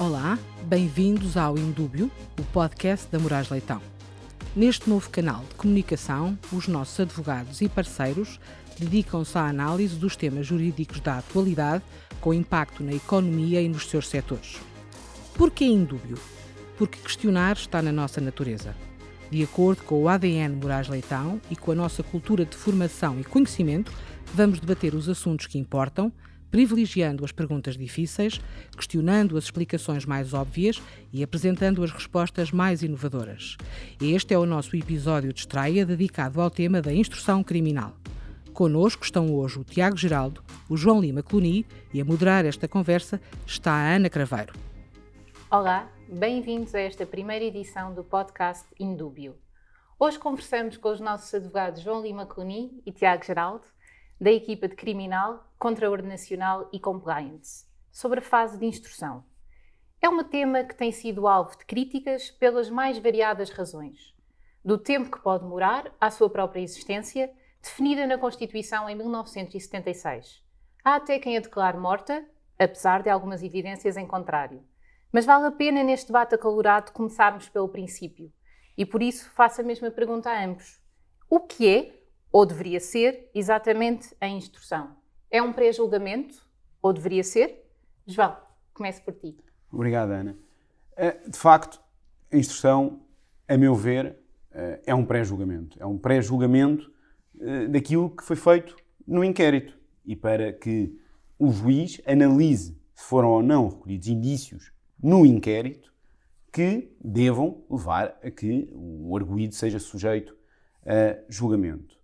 Olá, bem-vindos ao Indúbio, o podcast da Moraes Leitão. Neste novo canal de comunicação, os nossos advogados e parceiros dedicam-se à análise dos temas jurídicos da atualidade com impacto na economia e nos seus setores. Por que Indúbio? Porque questionar está na nossa natureza. De acordo com o ADN Moraes Leitão e com a nossa cultura de formação e conhecimento, vamos debater os assuntos que importam, privilegiando as perguntas difíceis, questionando as explicações mais óbvias e apresentando as respostas mais inovadoras. Este é o nosso episódio de estreia dedicado ao tema da instrução criminal. Conosco estão hoje o Tiago Geraldo, o João Lima Cluni e a moderar esta conversa está a Ana Craveiro. Olá, bem-vindos a esta primeira edição do podcast Indúbio. Hoje conversamos com os nossos advogados João Lima Cluni e Tiago Geraldo, da equipa de Criminal, Contraordenacional e Compliance, sobre a fase de instrução. É um tema que tem sido alvo de críticas pelas mais variadas razões. Do tempo que pode demorar à sua própria existência, definida na Constituição em 1976. Há até quem a declare morta, apesar de algumas evidências em contrário. Mas vale a pena neste debate acalorado começarmos pelo princípio. E por isso faço a mesma pergunta a ambos. O que é ou deveria ser, exatamente a instrução. É um pré-julgamento, ou deveria ser? João, comece por ti. Obrigado, Ana. Eh, de facto, a instrução, a meu ver, eh, é um pré-julgamento. É um pré-julgamento eh, daquilo que foi feito no inquérito. E para que o juiz analise se foram ou não recolhidos indícios no inquérito que devam levar a que o arguído seja sujeito a julgamento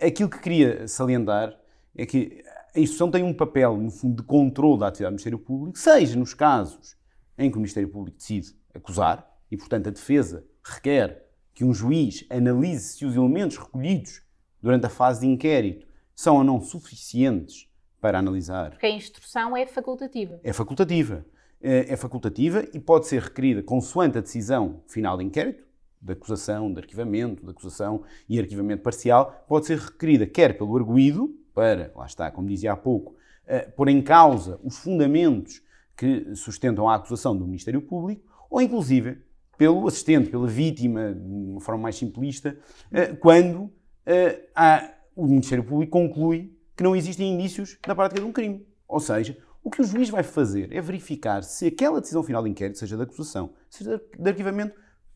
aquilo que queria salientar é que a instrução tem um papel, no fundo, de controle da atividade do Ministério Público, seja nos casos em que o Ministério Público decide acusar, e, portanto, a defesa requer que um juiz analise se os elementos recolhidos durante a fase de inquérito são ou não suficientes para analisar. Porque a instrução é facultativa. É facultativa. É, é facultativa e pode ser requerida consoante a decisão final de inquérito, de acusação, de arquivamento, de acusação e arquivamento parcial, pode ser requerida quer pelo arguído, para, lá está, como dizia há pouco, uh, pôr em causa os fundamentos que sustentam a acusação do Ministério Público, ou inclusive pelo assistente, pela vítima, de uma forma mais simplista, uh, quando há, o Ministério Público conclui que não existem indícios da prática de um crime. Ou seja, o que o juiz vai fazer é verificar se aquela decisão final de inquérito, seja de acusação, seja de arquivamento,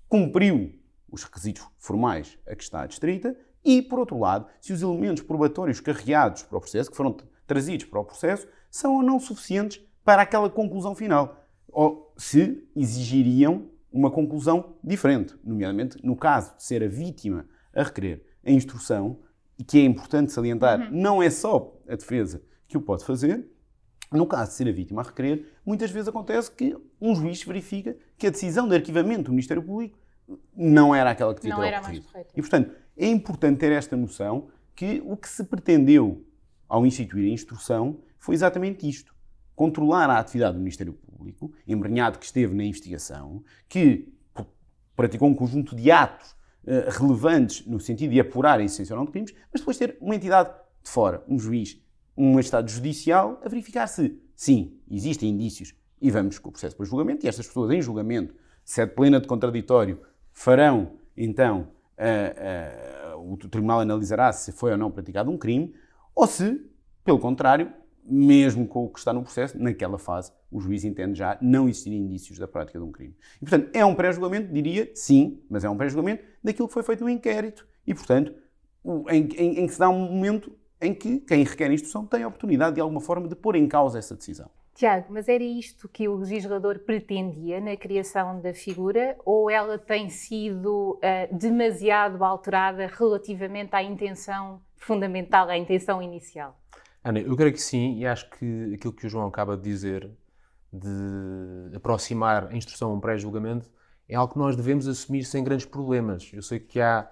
cumpriu os requisitos formais a que está adstrita e, por outro lado, se os elementos probatórios carreados para o processo, que foram trazidos para o processo, são ou não suficientes para aquela conclusão final, ou se exigiriam uma conclusão diferente, nomeadamente no caso de ser a vítima a requerer a instrução, e que é importante salientar, uhum. não é só a defesa que o pode fazer, no caso de ser a vítima a requerer, muitas vezes acontece que um juiz verifica que a decisão de arquivamento do Ministério Público não era aquela que devia ter era ocorrido. Mais e, portanto, é importante ter esta noção que o que se pretendeu ao instituir a instrução foi exatamente isto. Controlar a atividade do Ministério Público, embrenhado que esteve na investigação, que praticou um conjunto de atos uh, relevantes no sentido de apurar a existência ou não de crimes, mas depois ter uma entidade de fora, um juiz, um estado judicial, a verificar se, sim, existem indícios e vamos com o processo para julgamento, e estas pessoas em julgamento, sede plena de contraditório, farão então o tribunal analisará se foi ou não praticado um crime, ou se, pelo contrário, mesmo com o que está no processo, naquela fase, o juiz entende já não existir indícios da prática de um crime. E, portanto, é um pré-julgamento, diria, sim, mas é um pré-julgamento daquilo que foi feito no inquérito e, portanto, em, em, em que se dá um momento em que quem requer a instrução tem a oportunidade, de alguma forma, de pôr em causa essa decisão. Tiago, mas era isto que o legislador pretendia na criação da figura ou ela tem sido uh, demasiado alterada relativamente à intenção fundamental, à intenção inicial? Ana, eu creio que sim e acho que aquilo que o João acaba de dizer de aproximar a instrução a um pré-julgamento é algo que nós devemos assumir sem grandes problemas. Eu sei que há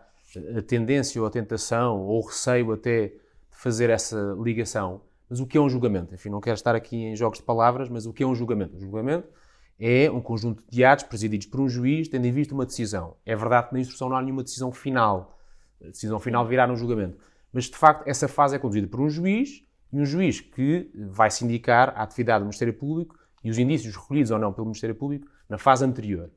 a tendência ou a tentação ou o receio até de fazer essa ligação, mas o que é um julgamento? Enfim, não quero estar aqui em jogos de palavras, mas o que é um julgamento? Um julgamento é um conjunto de atos presididos por um juiz, tendo em vista uma decisão. É verdade que na instrução não há nenhuma decisão final. A decisão final virá no julgamento. Mas, de facto, essa fase é conduzida por um juiz, e um juiz que vai indicar à atividade do Ministério Público e os indícios recolhidos ou não pelo Ministério Público na fase anterior.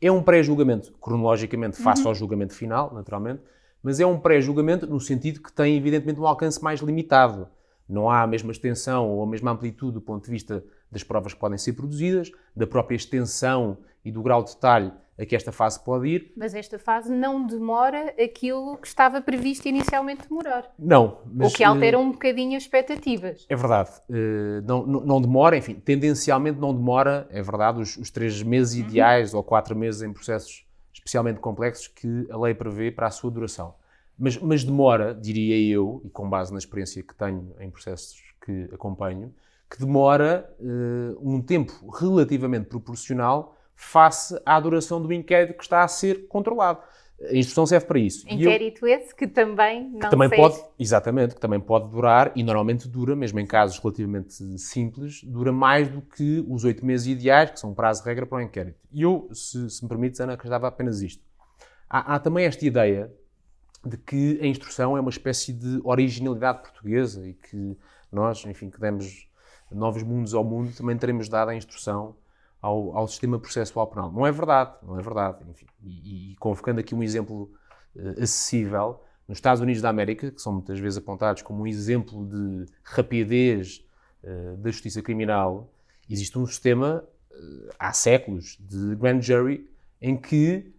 É um pré-julgamento, cronologicamente, face ao julgamento final, naturalmente, mas é um pré-julgamento no sentido que tem, evidentemente, um alcance mais limitado. Não há a mesma extensão ou a mesma amplitude do ponto de vista das provas que podem ser produzidas, da própria extensão e do grau de detalhe a que esta fase pode ir. Mas esta fase não demora aquilo que estava previsto inicialmente demorar. Não. Mas, o que altera um bocadinho as expectativas. É verdade. Uh, não, não, não, demora, enfim, tendencialmente não demora, é verdade, os, os três meses uhum. ideais ou quatro meses em processos especialmente complexos que a lei prevê para a sua duração. Mas, mas demora, diria eu, e com base na experiência que tenho em processos que acompanho, que demora uh, um tempo relativamente proporcional face à duração do inquérito que está a ser controlado. A instrução serve para isso. Inquérito eu, esse que também não que também pode, Exatamente, que também pode durar, e normalmente dura, mesmo em casos relativamente simples, dura mais do que os oito meses ideais, que são um prazo de regra para o inquérito. E eu, se, se me permites, Ana, acrescentava apenas isto. Há, há também esta ideia de que a instrução é uma espécie de originalidade portuguesa e que nós, enfim, que demos novos mundos ao mundo, também teremos dado a instrução ao, ao sistema processual penal. Não é verdade, não é verdade. Enfim, e, e convocando aqui um exemplo uh, acessível, nos Estados Unidos da América, que são muitas vezes apontados como um exemplo de rapidez uh, da justiça criminal, existe um sistema uh, há séculos de grand jury em que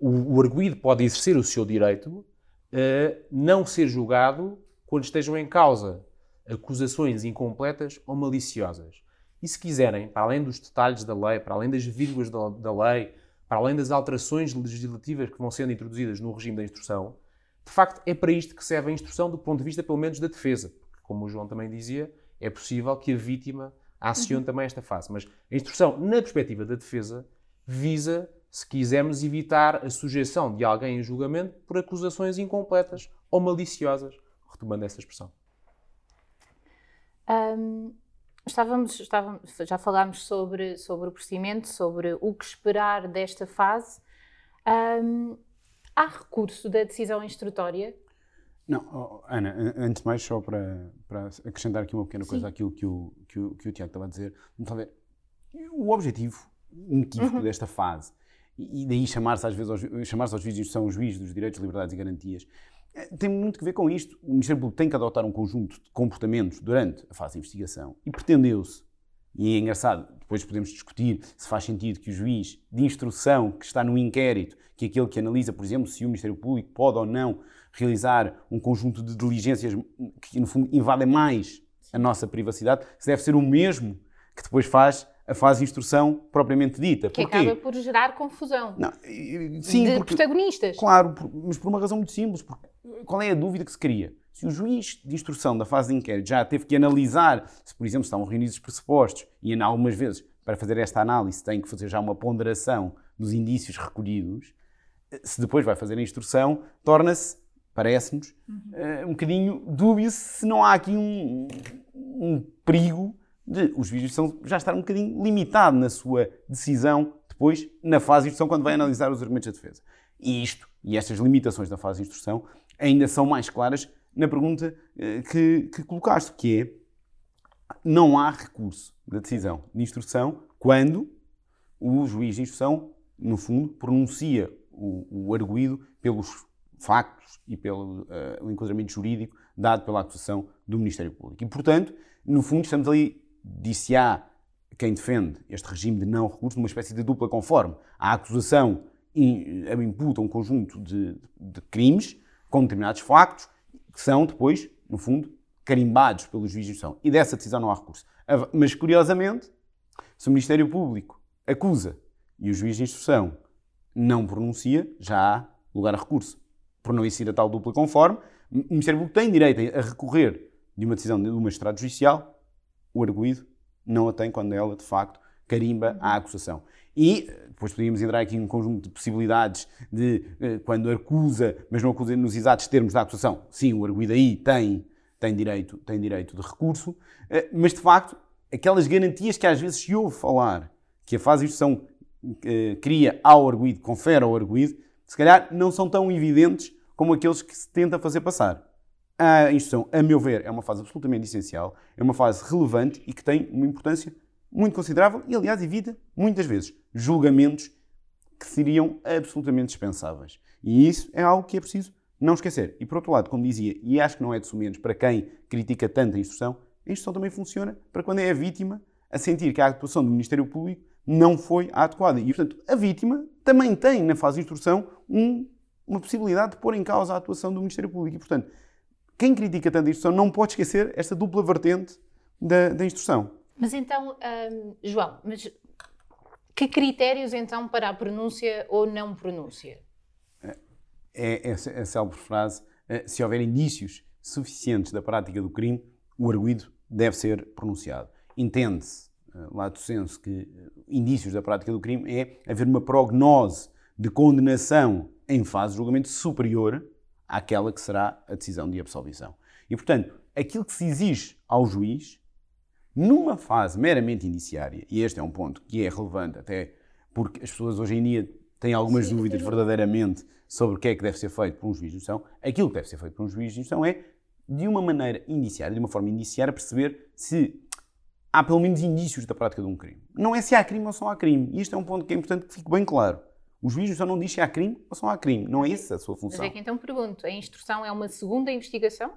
o, o arguído pode exercer o seu direito a não ser julgado quando estejam em causa acusações incompletas ou maliciosas. E se quiserem, para além dos detalhes da lei, para além das vírgulas da, da lei, para além das alterações legislativas que vão sendo introduzidas no regime da instrução, de facto é para isto que serve a instrução do ponto de vista, pelo menos, da defesa. Porque, como o João também dizia, é possível que a vítima acione uhum. também esta fase. Mas a instrução, na perspectiva da defesa, visa, se quisermos, evitar a sujeição de alguém em julgamento por acusações incompletas ou maliciosas, retomando essa expressão. Um, Estávamos, estávamos, já falámos sobre, sobre o procedimento, sobre o que esperar desta fase. Um, há recurso da decisão instrutória? Não, oh, Ana, antes de mais, só para, para acrescentar aqui uma pequena Sim. coisa àquilo que o, que, o, que o Tiago estava a dizer, ver, o objetivo inequívoco uhum. desta fase, e daí chamar-se às vezes aos, chamar aos juízes instrução os juízes dos direitos, liberdades e garantias, é, tem muito que ver com isto. O Ministério Público tem que adotar um conjunto de comportamentos durante a fase de investigação e pretendeu-se, e é engraçado, depois podemos discutir se faz sentido que o juiz de instrução que está no inquérito, que é aquele que analisa, por exemplo, se o Ministério Público pode ou não realizar um conjunto de diligências que, no fundo, invadem mais a nossa privacidade, se deve ser o mesmo que depois faz a fase de instrução propriamente dita. Que acaba por gerar confusão. Não, sim, de porque, protagonistas. Claro, mas por uma razão muito simples. Porque qual é a dúvida que se cria? Se o juiz de instrução da fase de inquérito já teve que analisar se, por exemplo, estão reunidos os pressupostos e, algumas vezes, para fazer esta análise, tem que fazer já uma ponderação dos indícios recolhidos, se depois vai fazer a instrução, torna-se, parece-nos, uhum. uh, um bocadinho dúbio se não há aqui um, um perigo de os juízes já estar um bocadinho limitado na sua decisão depois, na fase de instrução, quando vai analisar os argumentos da defesa. E isto, e estas limitações da fase de instrução, ainda são mais claras na pergunta eh, que, que colocaste, que é não há recurso da decisão de instrução quando o juiz de instrução, no fundo, pronuncia o, o arguído pelos factos e pelo uh, enquadramento jurídico dado pela acusação do Ministério Público. E, portanto, no fundo, estamos ali, disse-á quem defende este regime de não recurso, numa espécie de dupla conforme. A acusação imputa um conjunto de, de crimes com determinados factos que são depois, no fundo, carimbados pelo juiz de instrução. E dessa decisão não há recurso. Mas, curiosamente, se o Ministério Público acusa e o juiz de instrução não pronuncia, já há lugar a recurso. Por não existir a tal dupla conforme, o Ministério Público tem direito a recorrer de uma decisão de um magistrado judicial, o arguído não a tem quando ela, de facto, carimba a acusação. E depois podíamos entrar aqui em um conjunto de possibilidades de eh, quando acusa, mas não acusa nos exatos termos da acusação. Sim, o arguido aí tem, tem, direito, tem direito de recurso, eh, mas de facto, aquelas garantias que às vezes se ouve falar que a fase de instrução eh, cria ao arguido, confere ao arguido, se calhar não são tão evidentes como aqueles que se tenta fazer passar. A instrução, a meu ver, é uma fase absolutamente essencial, é uma fase relevante e que tem uma importância muito considerável e, aliás, evita, muitas vezes, julgamentos que seriam absolutamente dispensáveis. E isso é algo que é preciso não esquecer. E, por outro lado, como dizia, e acho que não é de sumenos para quem critica tanto a instrução, a instrução também funciona para quando é a vítima a sentir que a atuação do Ministério Público não foi adequada. E, portanto, a vítima também tem, na fase de instrução, um, uma possibilidade de pôr em causa a atuação do Ministério Público. E, portanto, quem critica tanto a instrução não pode esquecer esta dupla vertente da, da instrução. Mas então, hum, João, mas que critérios então para a pronúncia ou não pronúncia? É essa é a célebre frase: eh, se houver indícios suficientes da prática do crime, o arguído deve ser pronunciado. Entende-se, eh, lato senso, que eh, indícios da prática do crime é haver uma prognose de condenação em fase de julgamento superior àquela que será a decisão de absolvição. E, portanto, aquilo que se exige ao juiz, numa fase meramente indiciária, e este é um ponto que é relevante até porque as pessoas hoje em dia têm algumas Sim, dúvidas verdadeiramente sobre o que é que deve ser feito por um juiz de instrução, aquilo que deve ser feito por um juiz de instrução é, de uma maneira indiciária, de uma forma indiciária, perceber se há pelo menos indícios da prática de um crime. Não é se há crime ou se não há crime. E isto é um ponto que é importante que fique bem claro. O juiz só não diz se há crime ou se não há crime. Não é essa a sua função. Mas é que então pergunto, a instrução é uma segunda investigação?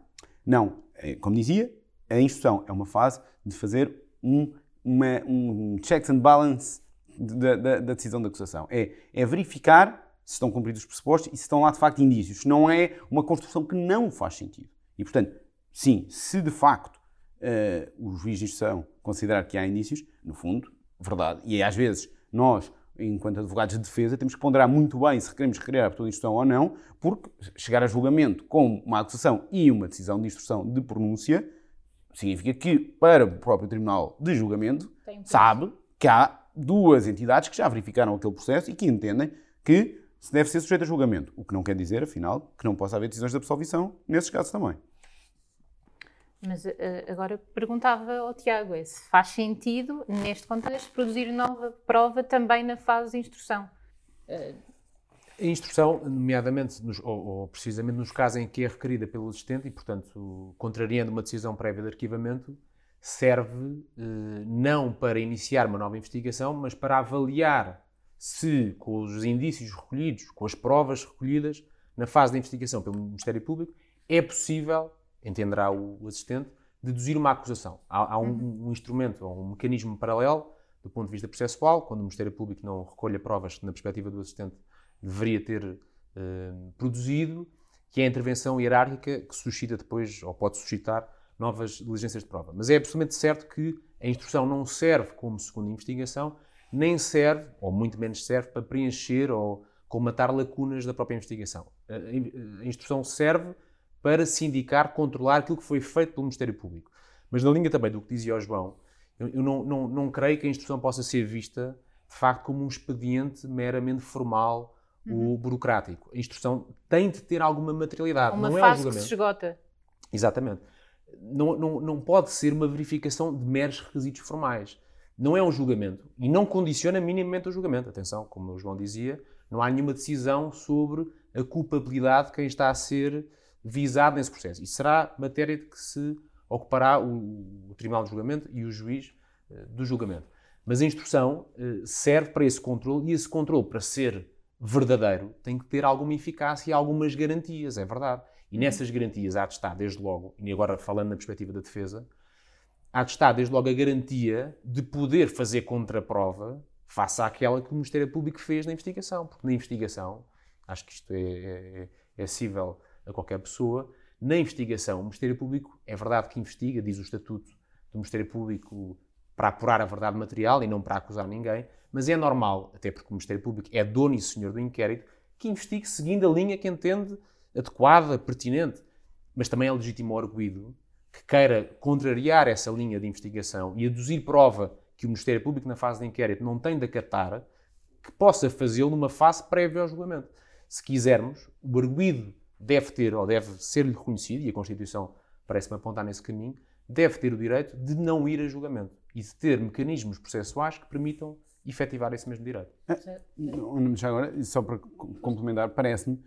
Não. É, como dizia, a instrução é uma fase de fazer um, uma, um checks and balance da, da, da, decisão da acusação. É, é verificar se estão cumpridos os pressupostos e se estão lá de facto indícios. Não é uma construção que não faz sentido. E, portanto, sim, se de facto uh, o juiz de instrução considerar que há indícios, no fundo, verdade. E às vezes nós, enquanto advogados de defesa, temos que ponderar muito bem se queremos requerer a abertura de instrução ou não, porque chegar a julgamento com uma acusação e uma decisão de instrução de pronúncia significa que, para o próprio Tribunal de Julgamento, sabe que há duas entidades que já verificaram aquele processo e que entendem que se deve ser sujeito a julgamento. O que não quer dizer, afinal, que não possa haver decisões de absolvição nesses casos também. Mas uh, agora perguntava ao Tiago é se faz sentido, neste contexto, produzir nova prova também na fase de instrução. Uh, a instrução, nomeadamente, nos, ou, ou, precisamente nos casos em que é requerida pelo assistente e, portanto, contrariando uma decisão prévia de arquivamento, serve eh, não para iniciar uma nova investigação, mas para avaliar se, com os indícios recolhidos, com as provas recolhidas na fase de investigação pelo Ministério Público, é possível, entenderá o, assistente, deduzir uma acusação. Há, há um, uhum. um, instrumento, um mecanismo paralelo do ponto de vista processual, quando o Ministério Público não recolhe provas que, na perspectiva do assistente, deveria ter eh, produzido, que é a intervenção hierárquica que suscita depois, ou pode suscitar, novas diligências de prova. Mas é absolutamente certo que a instrução não serve como segunda investigação, nem serve, ou muito menos serve, para preencher ou colmatar lacunas da própria investigação. A instrução serve para sindicar, controlar aquilo que foi feito pelo Ministério Público. Mas na linha também do que dizia o João, eu não, não, não creio que a instrução possa ser vista, de facto, como um expediente meramente formal uhum. ou burocrático. A instrução tem de ter alguma materialidade. Uma não fase é um julgamento. que se esgota. Exatamente não, não, não pode ser uma verificação de meros requisitos formais. Não é um julgamento e não condiciona minimamente o julgamento. Atenção, como o João dizia, não há nenhuma decisão sobre a culpabilidade de quem está a ser visado nesse processo. E será matéria de que se ocupará o, o Tribunal de Julgamento e o juiz uh, do julgamento. Mas a instrução uh, serve para esse controle e esse controle, para ser verdadeiro, tem que ter alguma eficácia e algumas garantias, é verdade. E nessas garantias há de estar, desde logo, e agora falando na perspectiva da defesa, há de estar, desde logo, a garantia de poder fazer contraprova face àquela que o Ministério Público fez na investigação. Porque na investigação, acho que isto é, é, é acessível a qualquer pessoa, na investigação, o Ministério Público é verdade que investiga, diz o Estatuto do Ministério Público para apurar a verdade material e não para acusar ninguém, mas é normal, até porque o Ministério Público é dono e senhor do inquérito, que investigue seguindo a linha que entende adequada, pertinente, mas também é legítimo arguído que queira contrariar essa linha de investigação e aduzir prova que o Ministério Público, na fase de inquérito, não tem de acatar, que possa fazê-lo numa fase prévia ao julgamento. Se quisermos, o arguído deve ter, ou deve ser-lhe reconhecido, e a Constituição parece-me apontar nesse caminho, deve ter o direito de não ir a julgamento e de ter mecanismos processuais que permitam efetivar esse mesmo direito. Ah, já agora, só para complementar, parece-me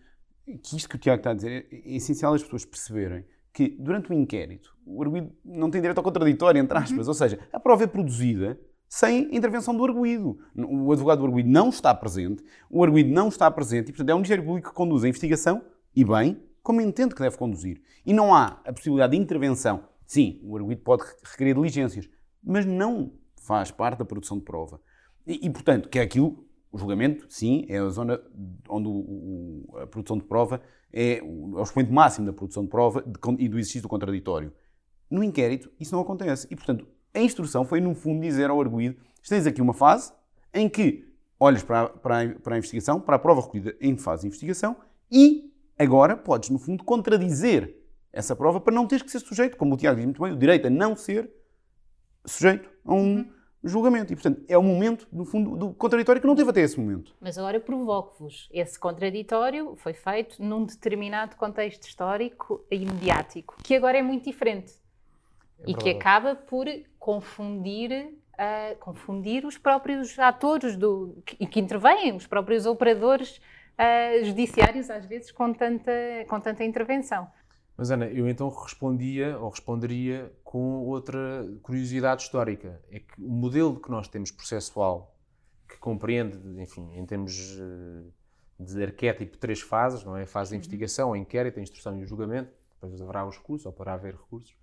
que isto que o Tiago está a dizer é essencial as pessoas perceberem que durante o inquérito o arguído não tem direito ao contraditório, entre aspas, ou seja, a prova é produzida sem intervenção do arguído. O advogado do arguído não está presente, o arguído não está presente e, portanto, é o Ministério Público que conduz a investigação, e bem, como entende que deve conduzir. E não há a possibilidade de intervenção. Sim, o arguído pode requerer diligências, mas não faz parte da produção de prova. E, e portanto, que é aquilo, o julgamento, sim, é a zona onde o, o, a produção de prova é o, é o expoente máximo da produção de prova de, e do exercício do contraditório. No inquérito, isso não acontece. E, portanto, a instrução foi, no fundo, dizer ao arguído: tens aqui uma fase em que olhas para para, para a investigação, para a prova recolhida em fase de investigação e agora podes, no fundo, contradizer essa prova para não teres que ser sujeito, como o Tiago diz muito bem, o direito a não ser sujeito a um uhum. julgamento. E, portanto, é o momento, no fundo, do contraditório que não teve até esse momento. Mas agora provoco-vos. Esse contraditório foi feito num determinado contexto histórico e mediático, que agora é muito diferente. É e que acaba por confundir, uh, confundir os próprios atores do, que, que intervêm, os próprios operadores uh, judiciários, às vezes, com tanta, com tanta intervenção. Mas Ana, eu então respondia ou responderia com outra curiosidade histórica. É que o modelo que nós temos processual, que compreende, enfim, em termos eh, de arquétipo, três fases, não é? A fase de uhum. investigação, a inquérito, a instrução e o julgamento, depois haverá os recursos, ou para haver recursos.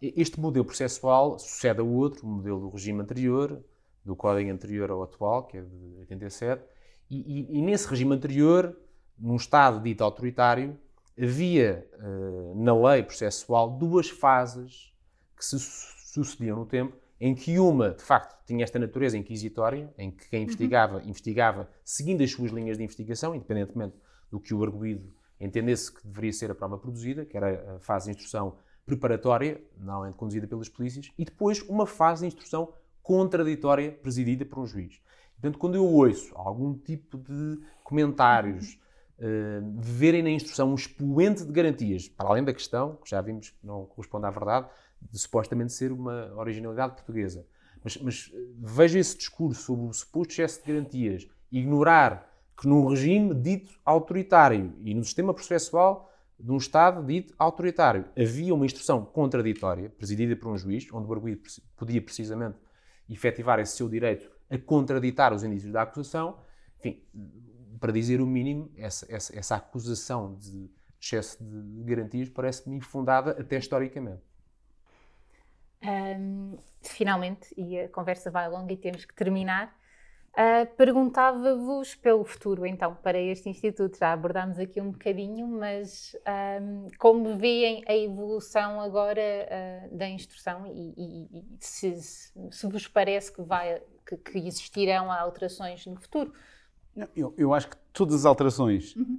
Este modelo processual sucede ao outro, o modelo do regime anterior, do código anterior ao atual, que é de 87, e, e, e nesse regime anterior, num Estado dito autoritário, havia uh, na lei processual duas fases que se sucediam no tempo, em que uma, de facto, tinha esta natureza inquisitória, em que quem investigava, uhum. investigava seguindo as suas linhas de investigação, independentemente do que o arguído entendesse que deveria ser a prova produzida, que era a fase de instrução preparatória, normalmente conduzida pelas polícias, e depois uma fase de instrução contraditória presidida por um juiz. Portanto, quando eu ouço algum tipo de comentários uh, verem na instrução um expoente de garantias, para além da questão, que já vimos que não corresponde à verdade, de supostamente ser uma originalidade portuguesa. Mas, mas eh, vejo esse discurso sobre o suposto excesso de garantias, ignorar que num regime dito autoritário e no sistema processual de um Estado dito autoritário havia uma instrução contraditória, presidida por um juiz, onde o arguido podia precisamente efetivar esse seu direito a contraditar os indícios da acusação, enfim, para dizer o mínimo, essa, essa, essa acusação de excesso de garantias parece-me infundada até historicamente. Um, finalmente, e a conversa vai longa e temos que terminar, uh, perguntava-vos pelo futuro, então, para este Instituto. Já abordámos aqui um bocadinho, mas um, como veem a evolução agora uh, da instrução e, e, e se, se, vos parece que, vai, que, que existirão alterações no futuro? Eu, eu acho que todas as alterações uhum.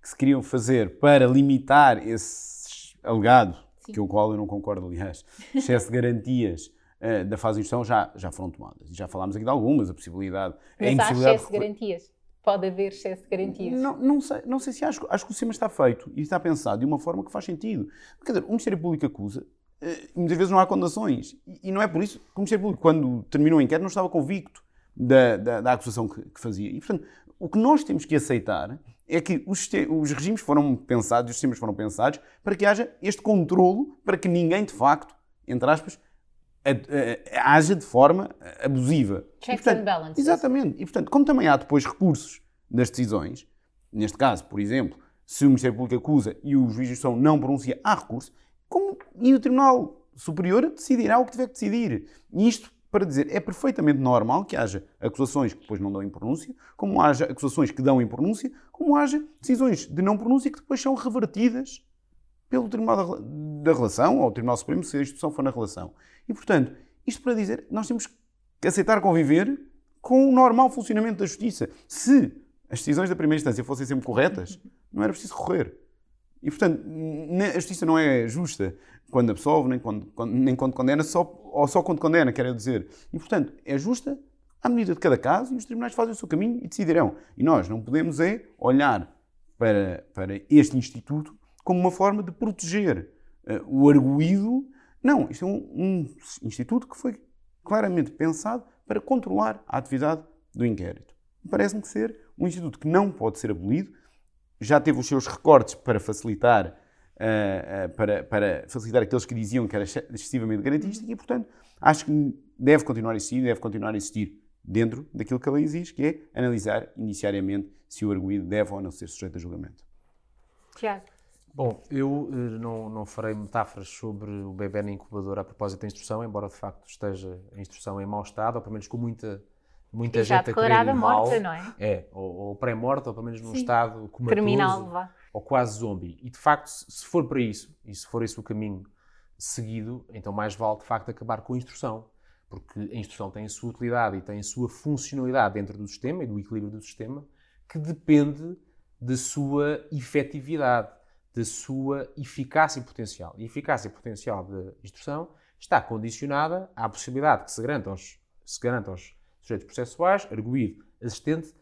que se queriam fazer para limitar esse alegado, Sim. que o qual eu não concordo, aliás, excesso de garantias uh, da fase de instrução já, já foram tomadas. Já falámos aqui de algumas, a possibilidade... Mas a impossibilidade há excesso de garantias? Pode haver excesso de garantias? Não, não, sei, não sei se acho. Acho que o sistema está feito e está pensado de uma forma que faz sentido. Quer dizer, o Ministério Público acusa, muitas vezes não há condenações. E, não é por isso que o Ministério Público, quando terminou o inquérito, não estava convicto da, da, da acusação que, que, fazia. E, portanto, o que nós temos que aceitar é que os, os regimes foram pensados, os sistemas foram pensados para que haja este controlo, para que ninguém, de facto, entre aspas, a, a, haja de forma abusiva. Checks and balances. Exatamente. E, portanto, como também há depois recursos das decisões, neste caso, por exemplo, se o Ministério Público acusa e o juiz de instrução não pronuncia, há recurso, como, e o Tribunal Superior decidirá o que tiver que decidir. E isto para dizer é perfeitamente normal que haja acusações que depois não dão em pronúncia, como haja acusações que dão em pronúncia, como haja decisões de não pronúncia que depois são revertidas pelo Tribunal da Relação ou o Tribunal Supremo, se a instituição for na relação. E, portanto, isto para dizer nós temos que aceitar conviver com o normal funcionamento da justiça. Se as decisões da primeira instância fossem sempre corretas, não era preciso recorrer. E, portanto, a justiça não é justa quando absolve, nem quando, nem quando condena, só, ou só quando condena, quero dizer. E, portanto, é justa à medida de cada caso e os tribunais fazem o seu caminho e decidirão. E nós não podemos é olhar para, para este instituto como uma forma de proteger uh, o arguído. Não, isto é um, um instituto que foi claramente pensado para controlar a atividade do inquérito. Parece-me ser um instituto que não pode ser abolido, já teve os seus recortes para facilitar uh, uh, para, para facilitar aqueles que diziam que era excessivamente garantística e, portanto, acho que deve continuar a existir, deve continuar a existir dentro daquilo que a lei exige, que é analisar iniciariamente se o arguído deve ou não ser sujeito a julgamento. Tiago. Bom, eu uh, não, não farei metáforas sobre o bebê na incubadora a propósito da instrução, embora de facto esteja a instrução em mau estado, ou pelo menos com muita, muita e gente já declarada morta, não é? É, ou, ou pré-morta, ou pelo menos num Sim. estado comatoso, Criminal, vá. ou quase zombie. E de facto, se for para isso, e se for esse o caminho seguido, então mais vale de facto acabar com a instrução, porque a instrução tem a sua utilidade e tem a sua funcionalidade dentro do sistema e do equilíbrio do sistema, que depende da sua efetividade, da sua eficácia potencial. E a eficácia potencial da instrução está condicionada à possibilidade que se garanta aos, se garanta aos sujeitos processuais, arguído, assistente,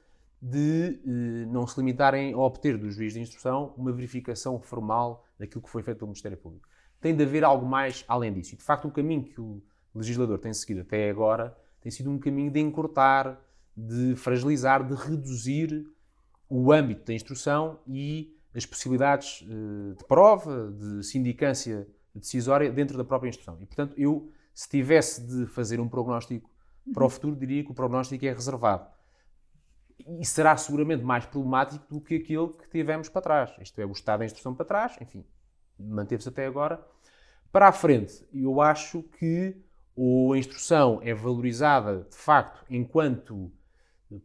de eh, não se limitarem a obter do juiz de instrução uma verificação formal daquilo que foi feito pelo Ministério Público. Tem de haver algo mais além disso. E, de facto, o caminho que o legislador tem seguido até agora tem sido um caminho de encurtar, de fragilizar, de reduzir o âmbito da instrução e as possibilidades eh, de prova, de sindicância decisória dentro da própria instrução. E, portanto, eu, se tivesse de fazer um prognóstico para o futuro, diria que o prognóstico é reservado. E será seguramente mais problemático do que aquele que tivemos para trás. Isto é, o estado da instrução para trás, enfim, manteve-se até agora. Para a frente, eu acho que ou a instrução é valorizada, de facto, enquanto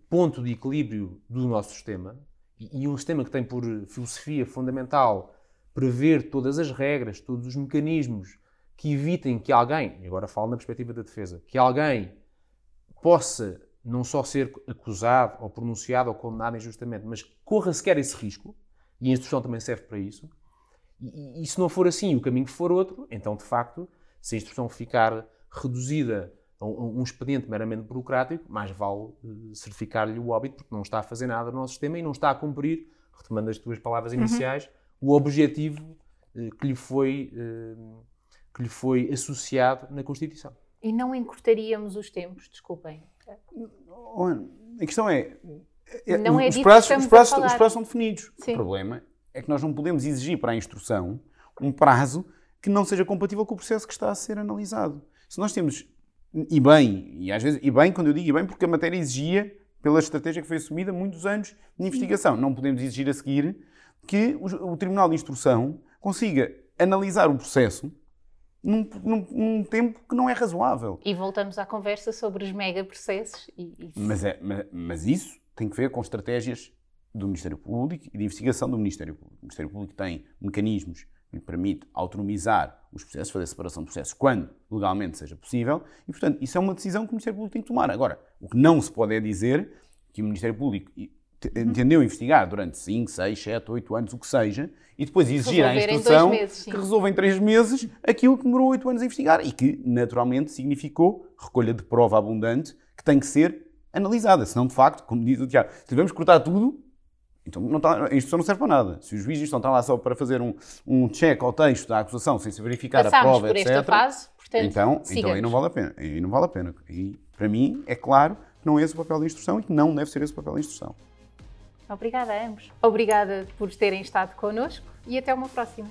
ponto de equilíbrio do nosso sistema, e um sistema que tem por filosofia fundamental prever todas as regras, todos os mecanismos que evitem que alguém, agora falo na perspectiva da defesa, que alguém possa não só ser acusado ou pronunciado ou condenado injustamente, mas corra sequer esse risco, e a instrução também serve para isso, e, e se não for assim, o caminho for outro, então de facto, se a instrução ficar reduzida a um, um expediente meramente burocrático, mais vale uh, certificar-lhe o óbito, porque não está a fazer nada no nosso sistema e não está a cumprir, retomando as tuas palavras iniciais, uhum. o objetivo uh, que, lhe foi, uh, que lhe foi associado na Constituição. E não encurtaríamos os tempos, desculpem. A questão é. é não é os, prazos, os, prazos, os prazos são definidos. Sim. O problema é que nós não podemos exigir para a instrução um prazo que não seja compatível com o processo que está a ser analisado. Se nós temos, e bem, e às vezes, e bem, quando eu digo e bem, porque a matéria exigia, pela estratégia que foi assumida, muitos anos de investigação. Não podemos exigir a seguir que o, o Tribunal de Instrução consiga analisar o processo num, num, num, tempo que não é razoável. E voltamos à conversa sobre os mega processos. E, e... Mas, é, mas, mas, isso tem que ver com estratégias do Ministério Público e de investigação do Ministério Público. O Ministério Público tem mecanismos que lhe permite autonomizar os processos, fazer separação de processos quando legalmente seja possível, e portanto isso é uma decisão que o Ministério Público tem que tomar. Agora, o que não se pode é dizer que o Ministério Público entendeu investigar durante 5, 6, 7, 8 anos, o que seja, e depois exigir à instrução meses, que resolva em 3 meses aquilo que demorou 8 anos a investigar e que, naturalmente, significou recolha de prova abundante que tem que ser analisada. Senão, de facto, como diz o Tiago, se devemos cortar tudo, então não está, a instrução não serve para nada. Se os juízes estão lá só para fazer um, um check ao texto da acusação sem se verificar Passámos a prova, por etc. esta fase, portanto, então, então aí não vale a pena. Aí não vale a pena. E, para mim, é claro que não é esse o papel da instrução e que não deve ser esse o papel da instrução. Obrigada a ambos. Obrigada por terem estado connosco e até uma próxima.